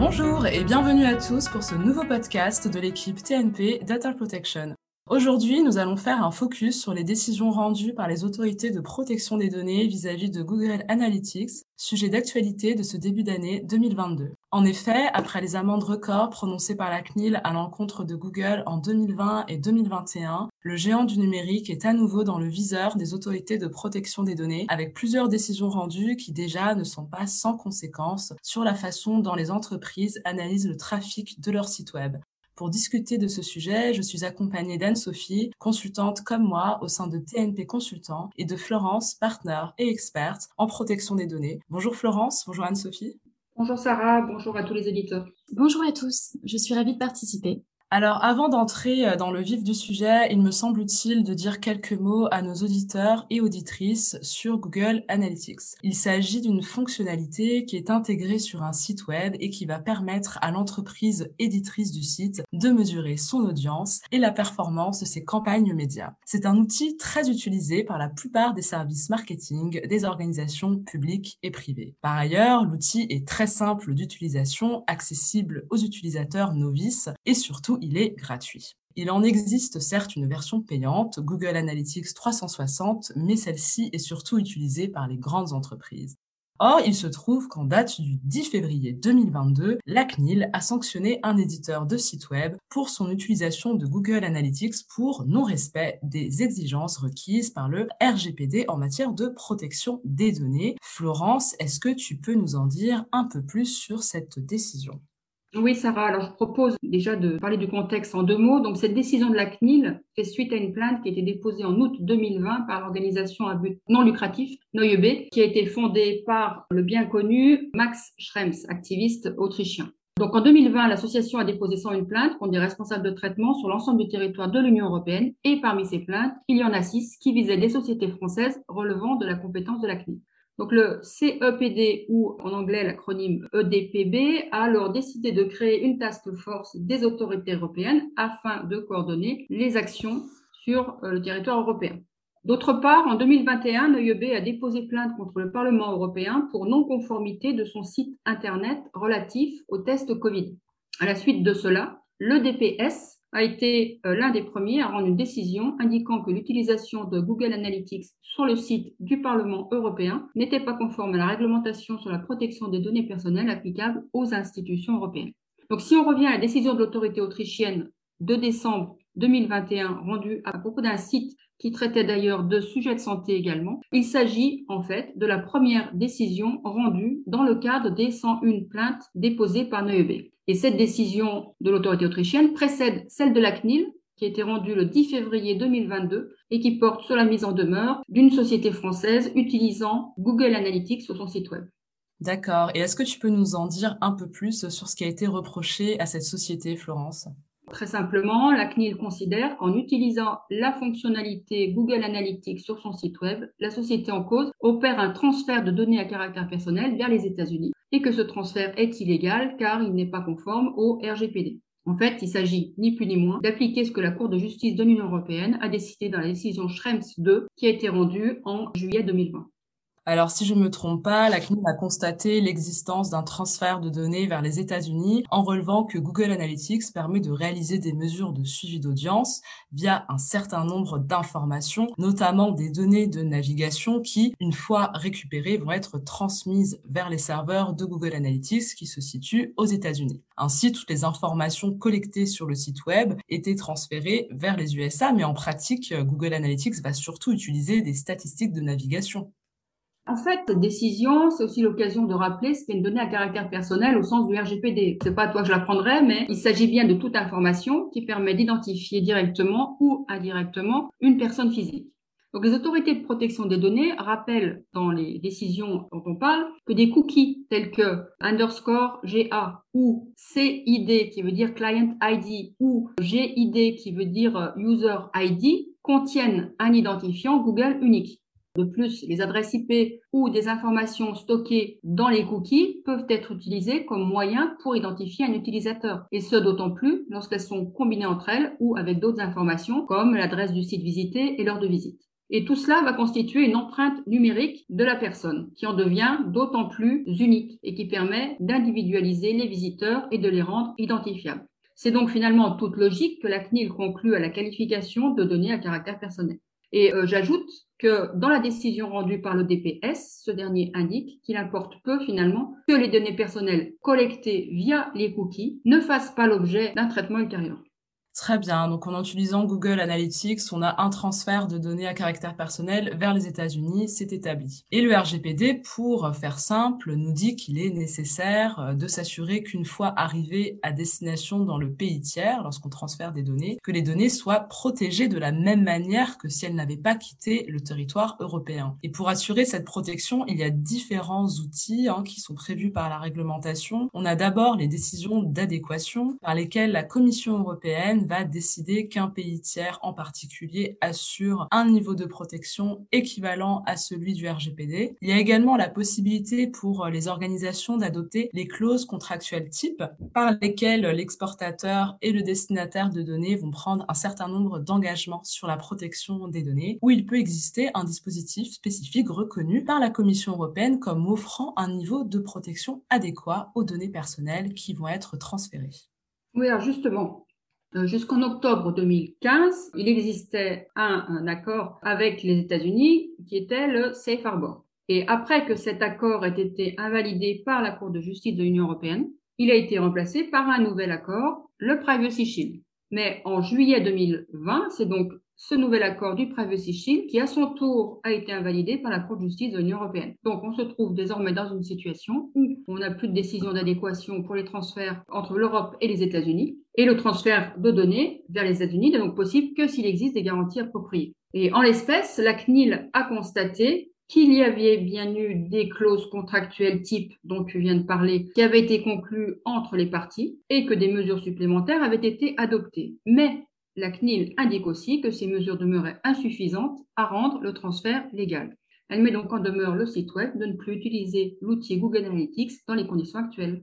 Bonjour et bienvenue à tous pour ce nouveau podcast de l'équipe TNP Data Protection. Aujourd'hui, nous allons faire un focus sur les décisions rendues par les autorités de protection des données vis-à-vis de Google Analytics, sujet d'actualité de ce début d'année 2022. En effet, après les amendes records prononcées par la CNIL à l'encontre de Google en 2020 et 2021, le géant du numérique est à nouveau dans le viseur des autorités de protection des données, avec plusieurs décisions rendues qui déjà ne sont pas sans conséquences sur la façon dont les entreprises analysent le trafic de leur site web. Pour discuter de ce sujet, je suis accompagnée d'Anne-Sophie, consultante comme moi au sein de TNP Consultant, et de Florence, partenaire et experte en protection des données. Bonjour Florence, bonjour Anne-Sophie. Bonjour Sarah, bonjour à tous les éditeurs. Bonjour à tous, je suis ravie de participer. Alors, avant d'entrer euh, dans le vif du sujet, il me semble utile de dire quelques mots à nos auditeurs et auditrices sur Google Analytics. Il s'agit d'une fonctionnalité qui est intégrée sur un site web et qui va permettre à l'entreprise éditrice du site de mesurer son audience et la performance de ses campagnes médias. C'est un outil très utilisé par la plupart des services marketing des organisations publiques et privées. Par ailleurs, l'outil est très simple d'utilisation, accessible aux utilisateurs novices et surtout il est gratuit. Il en existe certes une version payante, Google Analytics 360, mais celle-ci est surtout utilisée par les grandes entreprises. Or, il se trouve qu'en date du 10 février 2022, la CNIL a sanctionné un éditeur de site web pour son utilisation de Google Analytics pour non-respect des exigences requises par le RGPD en matière de protection des données. Florence, est-ce que tu peux nous en dire un peu plus sur cette décision? Oui, Sarah. Alors, je propose déjà de parler du contexte en deux mots. Donc, cette décision de la CNIL fait suite à une plainte qui a été déposée en août 2020 par l'organisation à but non lucratif Neue qui a été fondée par le bien connu Max Schrems, activiste autrichien. Donc, en 2020, l'association a déposé 101 plaintes contre des responsables de traitement sur l'ensemble du territoire de l'Union européenne. Et parmi ces plaintes, il y en a six qui visaient des sociétés françaises relevant de la compétence de la CNIL. Donc le CEPD ou en anglais l'acronyme EDPB a alors décidé de créer une task force des autorités européennes afin de coordonner les actions sur euh, le territoire européen. D'autre part, en 2021, l'EIB a déposé plainte contre le Parlement européen pour non-conformité de son site Internet relatif au test Covid. À la suite de cela, l'EDPS a été euh, l'un des premiers à rendre une décision indiquant que l'utilisation de Google Analytics sur le site du Parlement européen n'était pas conforme à la réglementation sur la protection des données personnelles applicables aux institutions européennes. Donc si on revient à la décision de l'autorité autrichienne de décembre 2021 rendue à propos d'un site qui traitait d'ailleurs de sujets de santé également. Il s'agit en fait de la première décision rendue dans le cadre des 101 plaintes déposées par NEB. Et cette décision de l'autorité autrichienne précède celle de la CNIL, qui a été rendue le 10 février 2022 et qui porte sur la mise en demeure d'une société française utilisant Google Analytics sur son site web. D'accord. Et est-ce que tu peux nous en dire un peu plus sur ce qui a été reproché à cette société, Florence? Très simplement, la CNIL considère qu'en utilisant la fonctionnalité Google Analytics sur son site web, la société en cause opère un transfert de données à caractère personnel vers les États-Unis et que ce transfert est illégal car il n'est pas conforme au RGPD. En fait, il s'agit ni plus ni moins d'appliquer ce que la Cour de justice de l'Union européenne a décidé dans la décision Schrems 2 qui a été rendue en juillet 2020. Alors, si je ne me trompe pas, la CNIL a constaté l'existence d'un transfert de données vers les États-Unis en relevant que Google Analytics permet de réaliser des mesures de suivi d'audience via un certain nombre d'informations, notamment des données de navigation qui, une fois récupérées, vont être transmises vers les serveurs de Google Analytics qui se situent aux États-Unis. Ainsi, toutes les informations collectées sur le site web étaient transférées vers les USA, mais en pratique, Google Analytics va surtout utiliser des statistiques de navigation. En fait, cette décision, c'est aussi l'occasion de rappeler ce qu'est une donnée à caractère personnel au sens du RGPD. C'est pas toi que je l'apprendrai, mais il s'agit bien de toute information qui permet d'identifier directement ou indirectement une personne physique. Donc, les autorités de protection des données rappellent dans les décisions dont on parle que des cookies tels que underscore GA ou CID qui veut dire client ID ou GID qui veut dire user ID contiennent un identifiant Google unique. De plus, les adresses IP ou des informations stockées dans les cookies peuvent être utilisées comme moyen pour identifier un utilisateur, et ce d'autant plus lorsqu'elles sont combinées entre elles ou avec d'autres informations comme l'adresse du site visité et l'heure de visite. Et tout cela va constituer une empreinte numérique de la personne, qui en devient d'autant plus unique et qui permet d'individualiser les visiteurs et de les rendre identifiables. C'est donc finalement toute logique que la CNIL conclut à la qualification de données à caractère personnel. Et euh, j'ajoute que dans la décision rendue par le DPS, ce dernier indique qu'il importe peu finalement que les données personnelles collectées via les cookies ne fassent pas l'objet d'un traitement ultérieur. Très bien. Donc, en utilisant Google Analytics, on a un transfert de données à caractère personnel vers les États-Unis, c'est établi. Et le RGPD, pour faire simple, nous dit qu'il est nécessaire euh, de s'assurer qu'une fois arrivé à destination dans le pays tiers, lorsqu'on transfère des données, que les données soient protégées de la même manière que si elles n'avaient pas quitté le territoire européen. Et pour assurer cette protection, il y a différents outils hein, qui sont prévus par la réglementation. On a d'abord les décisions d'adéquation par lesquelles la Commission européenne va décider qu'un pays tiers en particulier assure un niveau de protection équivalent à celui du RGPD. Il y a également la possibilité pour les organisations d'adopter les clauses contractuelles type par lesquelles l'exportateur et le destinataire de données vont prendre un certain nombre d'engagements sur la protection des données, où il peut exister un dispositif spécifique reconnu par la Commission européenne comme offrant un niveau de protection adéquat aux données personnelles qui vont être transférées. Oui, justement, jusqu'en octobre 2015, il existait un, accord avec les États-Unis qui était le Safe Harbor. Et après que cet accord ait été invalidé par la Cour de justice de l'Union européenne, il a été remplacé par un nouvel accord, le Privacy Shield. Mais en juillet 2020, c'est donc ce nouvel accord du Privacy Shield qui, à son tour, a été invalidé par la Cour de justice de l'Union européenne. Donc, on se trouve désormais dans une situation où on n'a plus de décision d'adéquation pour les transferts entre l'Europe et les États-Unis. Et le transfert de données vers les États-Unis n'est donc possible que s'il existe des garanties appropriées. Et en l'espèce, la CNIL a constaté qu'il y avait bien eu des clauses contractuelles type dont tu viens de parler qui avaient été conclues entre les parties et que des mesures supplémentaires avaient été adoptées. Mais la CNIL indique aussi que ces mesures demeuraient insuffisantes à rendre le transfert légal. Elle met donc en demeure le site web de ne plus utiliser l'outil Google Analytics dans les conditions actuelles.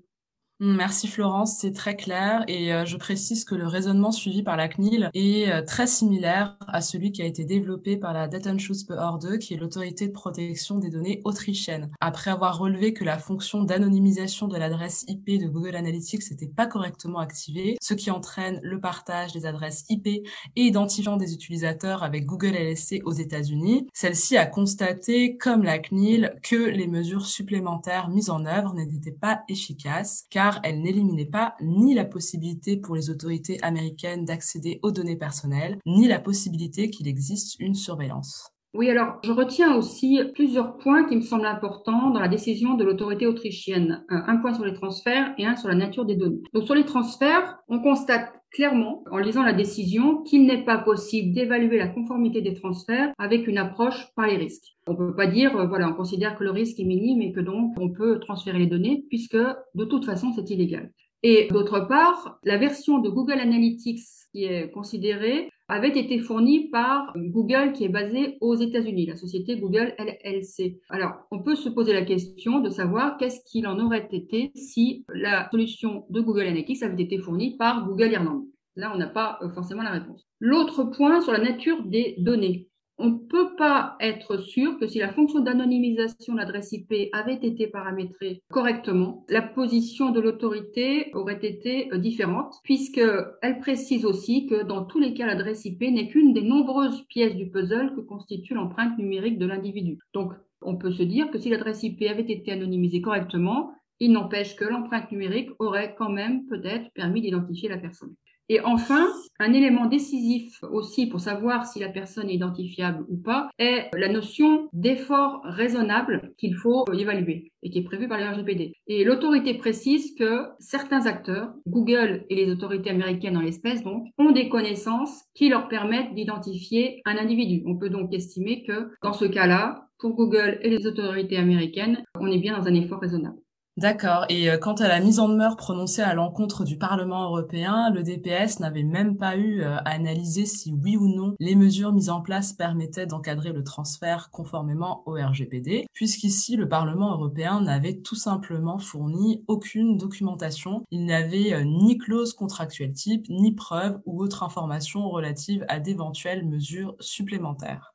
Merci Florence, c'est très clair et euh, je précise que le raisonnement suivi par la CNIL est euh, très similaire à celui qui a été développé par la Datenschutzbehörde, qui est l'autorité de protection des données autrichienne. Après avoir relevé que la fonction d'anonymisation de l'adresse IP de Google Analytics n'était pas correctement activée, ce qui entraîne le partage des adresses IP et identifiant des utilisateurs avec Google LSC aux États-Unis, celle-ci a constaté, comme la CNIL, que les mesures supplémentaires mises en œuvre n'étaient pas efficaces, car elle n'éliminait pas ni la possibilité pour les autorités américaines d'accéder aux données personnelles, ni la possibilité qu'il existe une surveillance. Oui, alors je retiens aussi plusieurs points qui me semblent importants dans la décision de l'autorité autrichienne. Euh, un point sur les transferts et un sur la nature des données. Donc sur les transferts, on constate clairement, en lisant la décision, qu'il n'est pas possible d'évaluer la conformité des transferts avec une approche par les risques. On ne peut pas dire, euh, voilà, on considère que le risque est minime et que donc on peut transférer les données puisque de toute façon c'est illégal. Et d'autre part, la version de Google Analytics qui est considérée avait été fournie par Google qui est basée aux États-Unis, la société Google LLC. Alors, on peut se poser la question de savoir qu'est-ce qu'il en aurait été si la solution de Google Analytics avait été fournie par Google Irlande. Là, on n'a pas euh, forcément la réponse. L'autre point sur la nature des données on ne peut pas être sûr que si la fonction d'anonymisation de l'adresse IP avait été paramétrée correctement, la position de l'autorité aurait été euh, différente, puisqu'elle précise aussi que dans tous les cas, l'adresse IP n'est qu'une des nombreuses pièces du puzzle que constitue l'empreinte numérique de l'individu. Donc, on peut se dire que si l'adresse IP avait été anonymisée correctement, il n'empêche que l'empreinte numérique aurait quand même peut-être permis d'identifier la personne. Et enfin, un élément décisif aussi pour savoir si la personne est identifiable ou pas est la notion d'effort raisonnable qu'il faut évaluer et qui est prévu par le RGPD. Et l'autorité précise que certains acteurs, Google et les autorités américaines en l'espèce donc, ont des connaissances qui leur permettent d'identifier un individu. On peut donc estimer que dans ce cas-là, pour Google et les autorités américaines, on est bien dans un effort raisonnable. D'accord. Et euh, quant à la mise en demeure prononcée à l'encontre du Parlement européen, le DPS n'avait même pas eu euh, à analyser si oui ou non les mesures mises en place permettaient d'encadrer le transfert conformément au RGPD, puisqu'ici le Parlement européen n'avait tout simplement fourni aucune documentation. Il n'avait euh, ni clause contractuelle type, ni preuve ou autre information relative à d'éventuelles mesures supplémentaires.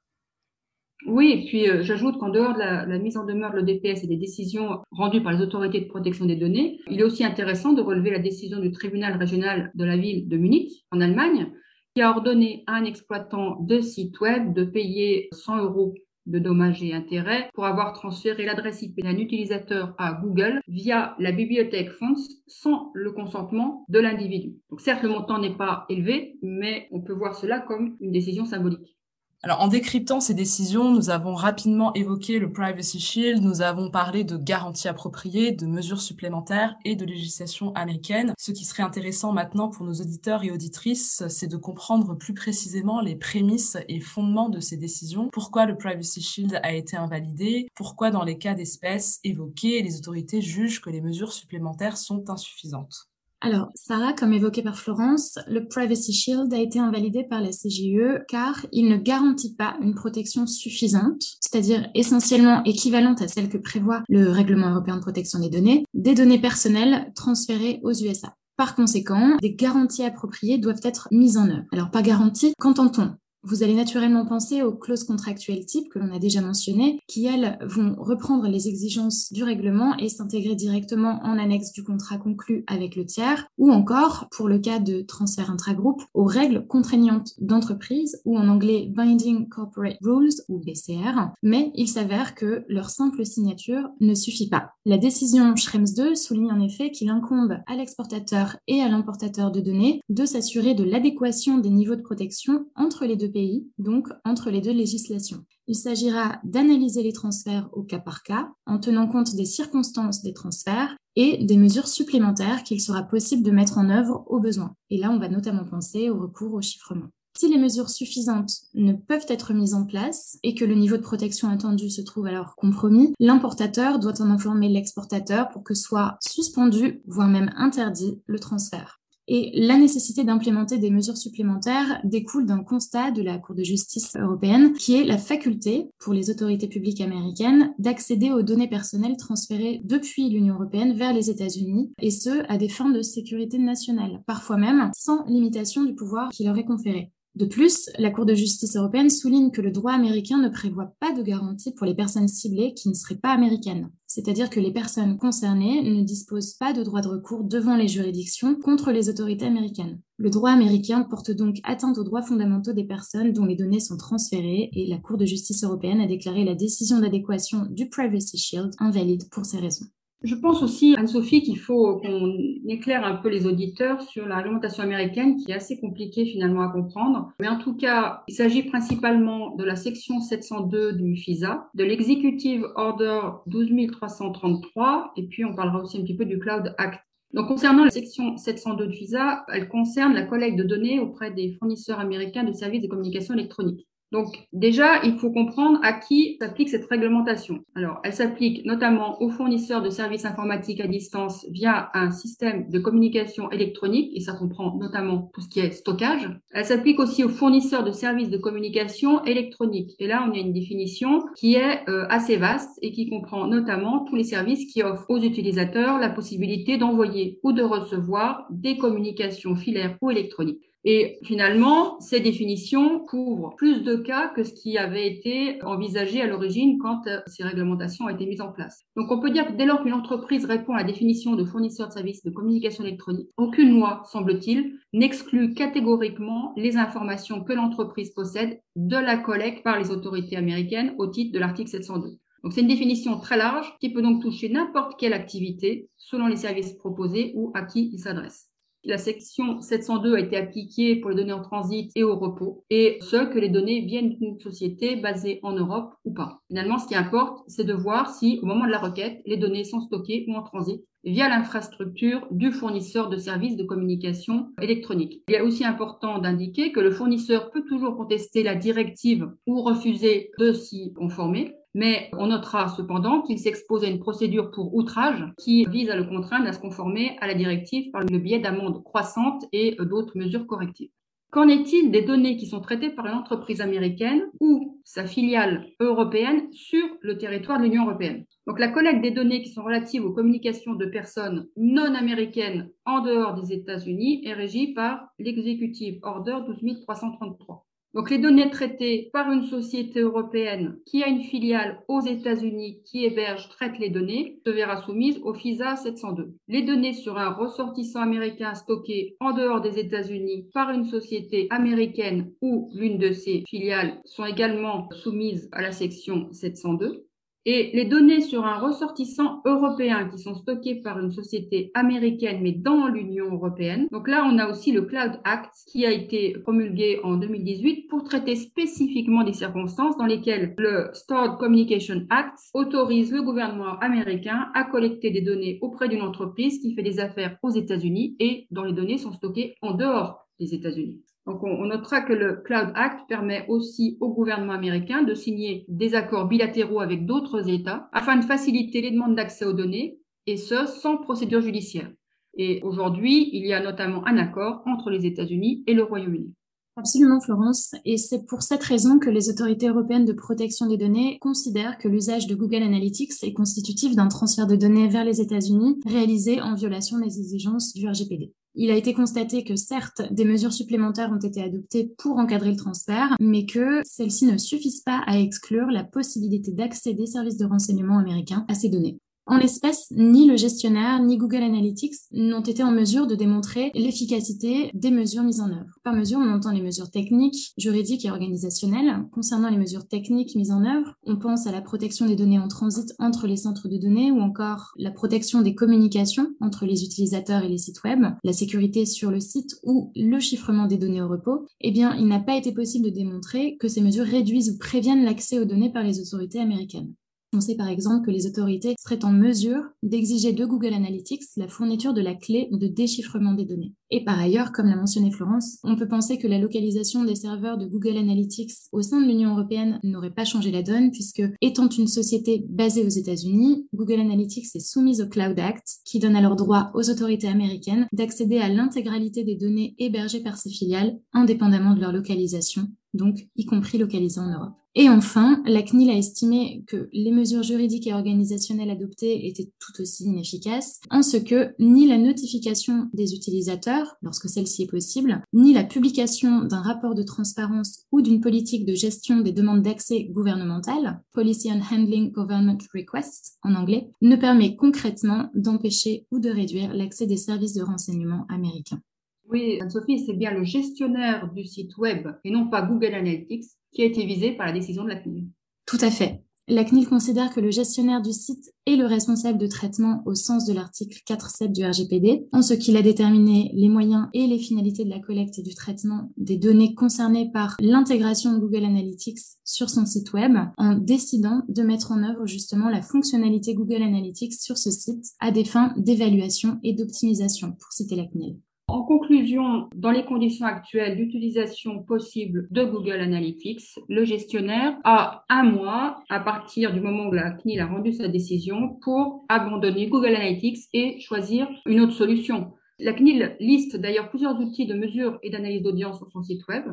Oui, et puis euh, j'ajoute qu'en dehors de la, mise en demeure de l'ODPS et des décisions rendues par les autorités de protection des données, il est aussi intéressant de relever la décision du tribunal régional de la ville de Munich, en Allemagne, qui a ordonné à un exploitant de site web de payer 100 euros de dommages et intérêts pour avoir transféré l'adresse IP d'un utilisateur à Google via la bibliothèque Fonts sans le consentement de l'individu. Donc certes, le montant n'est pas élevé, mais on peut voir cela comme une décision symbolique. Alors, en décryptant ces décisions, nous avons rapidement évoqué le Privacy Shield, nous avons parlé de garanties appropriées, de mesures supplémentaires et de législation américaine. Ce qui serait intéressant maintenant pour nos auditeurs et auditrices, c'est de comprendre plus précisément les prémices et fondements de ces décisions. Pourquoi le Privacy Shield a été invalidé? Pourquoi dans les cas d'espèces évoqués, les autorités jugent que les mesures supplémentaires sont insuffisantes? Alors, Sarah, comme évoqué par Florence, le Privacy Shield a été invalidé par la CGE car il ne garantit pas une protection suffisante, c'est-à-dire essentiellement équivalente à celle que prévoit le Règlement européen de protection des données, des données personnelles transférées aux USA. Par conséquent, des garanties appropriées doivent être mises en œuvre. Alors, pas garantie, qu'entend-on? Vous allez naturellement penser aux clauses contractuelles types que l'on a déjà mentionnées, qui elles vont reprendre les exigences du règlement et s'intégrer directement en annexe du contrat conclu avec le tiers, ou encore, pour le cas de transfert intragroupe, aux règles contraignantes d'entreprise, ou en anglais Binding Corporate Rules, ou BCR, mais il s'avère que leur simple signature ne suffit pas. La décision Schrems 2 souligne en effet qu'il incombe à l'exportateur et à l'importateur de données de s'assurer de l'adéquation des niveaux de protection entre les deux pays, donc entre les deux législations. Il s'agira d'analyser les transferts au cas par cas, en tenant compte des circonstances des transferts et des mesures supplémentaires qu'il sera possible de mettre en œuvre au besoin. Et là, on va notamment penser au recours au chiffrement. Si les mesures suffisantes ne peuvent être mises en place et que le niveau de protection attendu se trouve alors compromis, l'importateur doit en informer l'exportateur pour que soit suspendu, voire même interdit, le transfert. Et la nécessité d'implémenter des mesures supplémentaires découle d'un constat de la Cour de justice européenne, qui est la faculté pour les autorités publiques américaines d'accéder aux données personnelles transférées depuis l'Union européenne vers les États-Unis, et ce, à des fins de sécurité nationale, parfois même sans limitation du pouvoir qui leur est conféré. De plus, la Cour de justice européenne souligne que le droit américain ne prévoit pas de garantie pour les personnes ciblées qui ne seraient pas américaines. C'est-à-dire que les personnes concernées ne disposent pas de droit de recours devant les juridictions contre les autorités américaines. Le droit américain porte donc atteinte aux droits fondamentaux des personnes dont les données sont transférées et la Cour de justice européenne a déclaré la décision d'adéquation du Privacy Shield invalide pour ces raisons. Je pense aussi, Anne-Sophie, qu'il faut qu'on éclaire un peu les auditeurs sur la réglementation américaine qui est assez compliquée finalement à comprendre. Mais en tout cas, il s'agit principalement de la section 702 du FISA, de l'Executive Order 12333, et puis on parlera aussi un petit peu du Cloud Act. Donc, concernant la section 702 du FISA, elle concerne la collecte de données auprès des fournisseurs américains de services de communication électronique. Donc déjà, il faut comprendre à qui s'applique cette réglementation. Alors, elle s'applique notamment aux fournisseurs de services informatiques à distance via un système de communication électronique, et ça comprend notamment tout ce qui est stockage. Elle s'applique aussi aux fournisseurs de services de communication électronique. Et là, on a une définition qui est euh, assez vaste et qui comprend notamment tous les services qui offrent aux utilisateurs la possibilité d'envoyer ou de recevoir des communications filaires ou électroniques. Et finalement, ces définitions couvrent plus de cas que ce qui avait été envisagé à l'origine quand euh, ces réglementations ont été mises en place. Donc on peut dire que dès lors qu'une entreprise répond à la définition de fournisseur de services de communication électronique, aucune loi, semble-t-il, n'exclut catégoriquement les informations que l'entreprise possède de la collecte par les autorités américaines au titre de l'article 702. Donc c'est une définition très large qui peut donc toucher n'importe quelle activité selon les services proposés ou à qui il s'adresse. La section 702 a été appliquée pour les données en transit et au repos, et ce, que les données viennent d'une société basée en Europe ou pas. Finalement, ce qui importe, c'est de voir si, au moment de la requête, les données sont stockées ou en transit via l'infrastructure du fournisseur de services de communication électronique. Il est aussi important d'indiquer que le fournisseur peut toujours contester la directive ou refuser de s'y conformer, mais on notera cependant qu'il s'expose à une procédure pour outrage qui vise à le contraindre à se conformer à la directive par le biais d'amendes croissantes et d'autres mesures correctives. Qu'en est-il des données qui sont traitées par une entreprise américaine ou sa filiale européenne sur le territoire de l'Union européenne? Donc la collecte des données qui sont relatives aux communications de personnes non américaines en dehors des États-Unis est régie par l'Executive Order 12333. Donc les données traitées par une société européenne qui a une filiale aux États-Unis qui héberge, traite les données, se verra soumise au FISA 702. Les données sur un ressortissant américain stocké en dehors des États-Unis par une société américaine ou l'une de ses filiales sont également soumises à la section 702. Et les données sur un ressortissant européen qui sont stockées par une société américaine mais dans l'Union européenne. Donc là, on a aussi le Cloud Act qui a été promulgué en 2018 pour traiter spécifiquement des circonstances dans lesquelles le Stored Communication Act autorise le gouvernement américain à collecter des données auprès d'une entreprise qui fait des affaires aux États-Unis et dont les données sont stockées en dehors des États-Unis. Donc, on, notera que le Cloud Act permet aussi au gouvernement américain de signer des accords bilatéraux avec d'autres États afin de faciliter les demandes d'accès aux données, et ce, sans procédure judiciaire. Et aujourd'hui, il y a notamment un accord entre les États-Unis et le Royaume-Uni. Absolument, Florence. Et c'est pour cette raison que les autorités européennes de protection des données considèrent que l'usage de Google Analytics est constitutif d'un transfert de données vers les États-Unis réalisé en violation des exigences du RGPD. Il a été constaté que certes, des mesures supplémentaires ont été adoptées pour encadrer le transfert, mais que celles-ci ne suffisent pas à exclure la possibilité d'accès des services de renseignement américains à ces données. En l'espèce, ni le gestionnaire ni Google Analytics n'ont été en mesure de démontrer l'efficacité des mesures mises en œuvre. Par mesure, on entend les mesures techniques, juridiques et organisationnelles. Concernant les mesures techniques mises en œuvre, on pense à la protection des données en transit entre les centres de données ou encore la protection des communications entre les utilisateurs et les sites web, la sécurité sur le site ou le chiffrement des données au repos. Eh bien, il n'a pas été possible de démontrer que ces mesures réduisent ou préviennent l'accès aux données par les autorités américaines. On sait par exemple que les autorités seraient en mesure d'exiger de Google Analytics la fourniture de la clé de déchiffrement des données. Et par ailleurs, comme l'a mentionné Florence, on peut penser que la localisation des serveurs de Google Analytics au sein de l'Union européenne n'aurait pas changé la donne puisque étant une société basée aux États-Unis, Google Analytics est soumise au Cloud Act qui donne alors droit aux autorités américaines d'accéder à l'intégralité des données hébergées par ses filiales indépendamment de leur localisation, donc y compris localisées en Europe. Et enfin, la CNIL a estimé que les mesures juridiques et organisationnelles adoptées étaient tout aussi inefficaces, en ce que ni la notification des utilisateurs, lorsque celle-ci est possible, ni la publication d'un rapport de transparence ou d'une politique de gestion des demandes d'accès gouvernementales, Policy on Handling Government Requests en anglais, ne permet concrètement d'empêcher ou de réduire l'accès des services de renseignement américains. Oui, Anne-Sophie, c'est bien le gestionnaire du site web et non pas Google Analytics qui a été visé par la décision de la CNIL. Tout à fait. La CNIL considère que le gestionnaire du site est le responsable de traitement au sens de l'article 4.7 du RGPD, en ce qu'il a déterminé les moyens et les finalités de la collecte et du traitement des données concernées par l'intégration de Google Analytics sur son site web, en décidant de mettre en œuvre justement la fonctionnalité Google Analytics sur ce site à des fins d'évaluation et d'optimisation, pour citer la CNIL. En conclusion, dans les conditions actuelles d'utilisation possible de Google Analytics, le gestionnaire a un mois à partir du moment où la CNIL a rendu sa décision pour abandonner Google Analytics et choisir une autre solution. La CNIL liste d'ailleurs plusieurs outils de mesure et d'analyse d'audience sur son site web.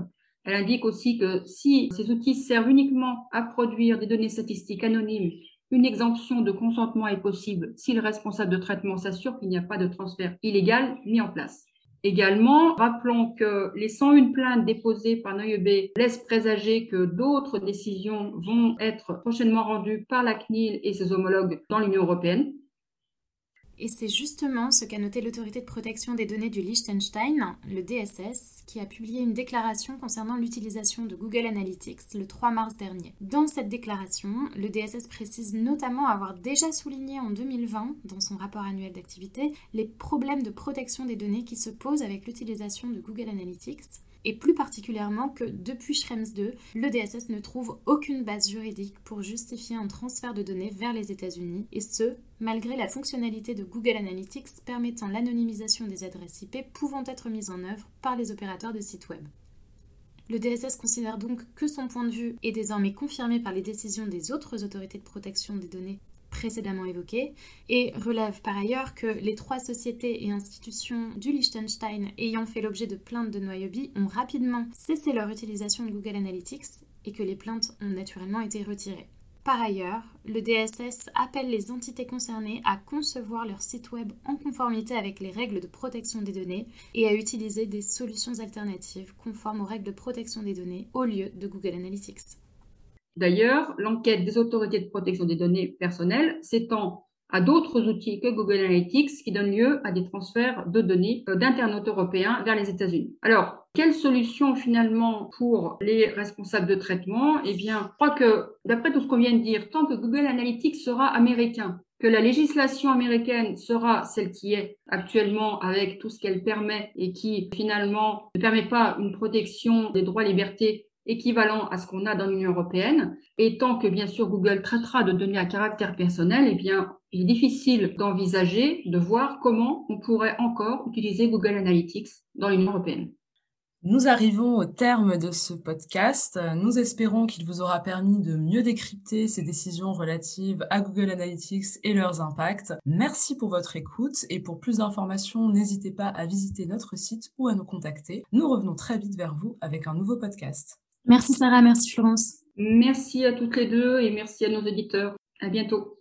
Elle indique aussi que si ces outils servent uniquement à produire des données statistiques anonymes une exemption de consentement est possible si le responsable de traitement s'assure qu'il n'y a pas de transfert illégal mis en place. Également, rappelons que les 101 plaintes déposées par NOIEB laissent présager que d'autres décisions vont être prochainement rendues par la CNIL et ses homologues dans l'Union européenne. Et c'est justement ce qu'a noté l'autorité de protection des données du Liechtenstein, le DSS, qui a publié une déclaration concernant l'utilisation de Google Analytics le 3 mars dernier. Dans cette déclaration, le DSS précise notamment avoir déjà souligné en 2020, dans son rapport annuel d'activité, les problèmes de protection des données qui se posent avec l'utilisation de Google Analytics et plus particulièrement que depuis Schrems 2, le DSS ne trouve aucune base juridique pour justifier un transfert de données vers les États-Unis, et ce, malgré la fonctionnalité de Google Analytics permettant l'anonymisation des adresses IP pouvant être mises en œuvre par les opérateurs de sites web. Le DSS considère donc que son point de vue est désormais confirmé par les décisions des autres autorités de protection des données précédemment évoquées et relève par ailleurs que les trois sociétés et institutions du Liechtenstein ayant fait l'objet de plaintes de Noyobi ont rapidement cessé leur utilisation de Google Analytics et que les plaintes ont naturellement été retirées. Par ailleurs, le DSS appelle les entités concernées à concevoir leur site web en conformité avec les règles de protection des données et à utiliser des solutions alternatives conformes aux règles de protection des données au lieu de Google Analytics. D'ailleurs, l'enquête des autorités de protection des données personnelles s'étend à d'autres outils que Google Analytics qui donnent lieu à des transferts de données euh, d'internautes européens vers les États-Unis. Alors, quelle solution finalement pour les responsables de traitement? Eh bien, je crois que d'après tout ce qu'on vient de dire, tant que Google Analytics sera américain, que la législation américaine sera celle qui est actuellement avec tout ce qu'elle permet et qui finalement ne permet pas une protection des droits et libertés équivalent à ce qu'on a dans l'Union européenne. Et tant que, bien sûr, Google traitera de données à caractère personnel, eh bien, il est difficile d'envisager, de voir comment on pourrait encore utiliser Google Analytics dans l'Union européenne. Nous arrivons au terme de ce podcast. Nous espérons qu'il vous aura permis de mieux décrypter ces décisions relatives à Google Analytics et leurs impacts. Merci pour votre écoute et pour plus d'informations, n'hésitez pas à visiter notre site ou à nous contacter. Nous revenons très vite vers vous avec un nouveau podcast. Merci Sarah, merci Florence. Merci à toutes les deux et merci à nos auditeurs. À bientôt.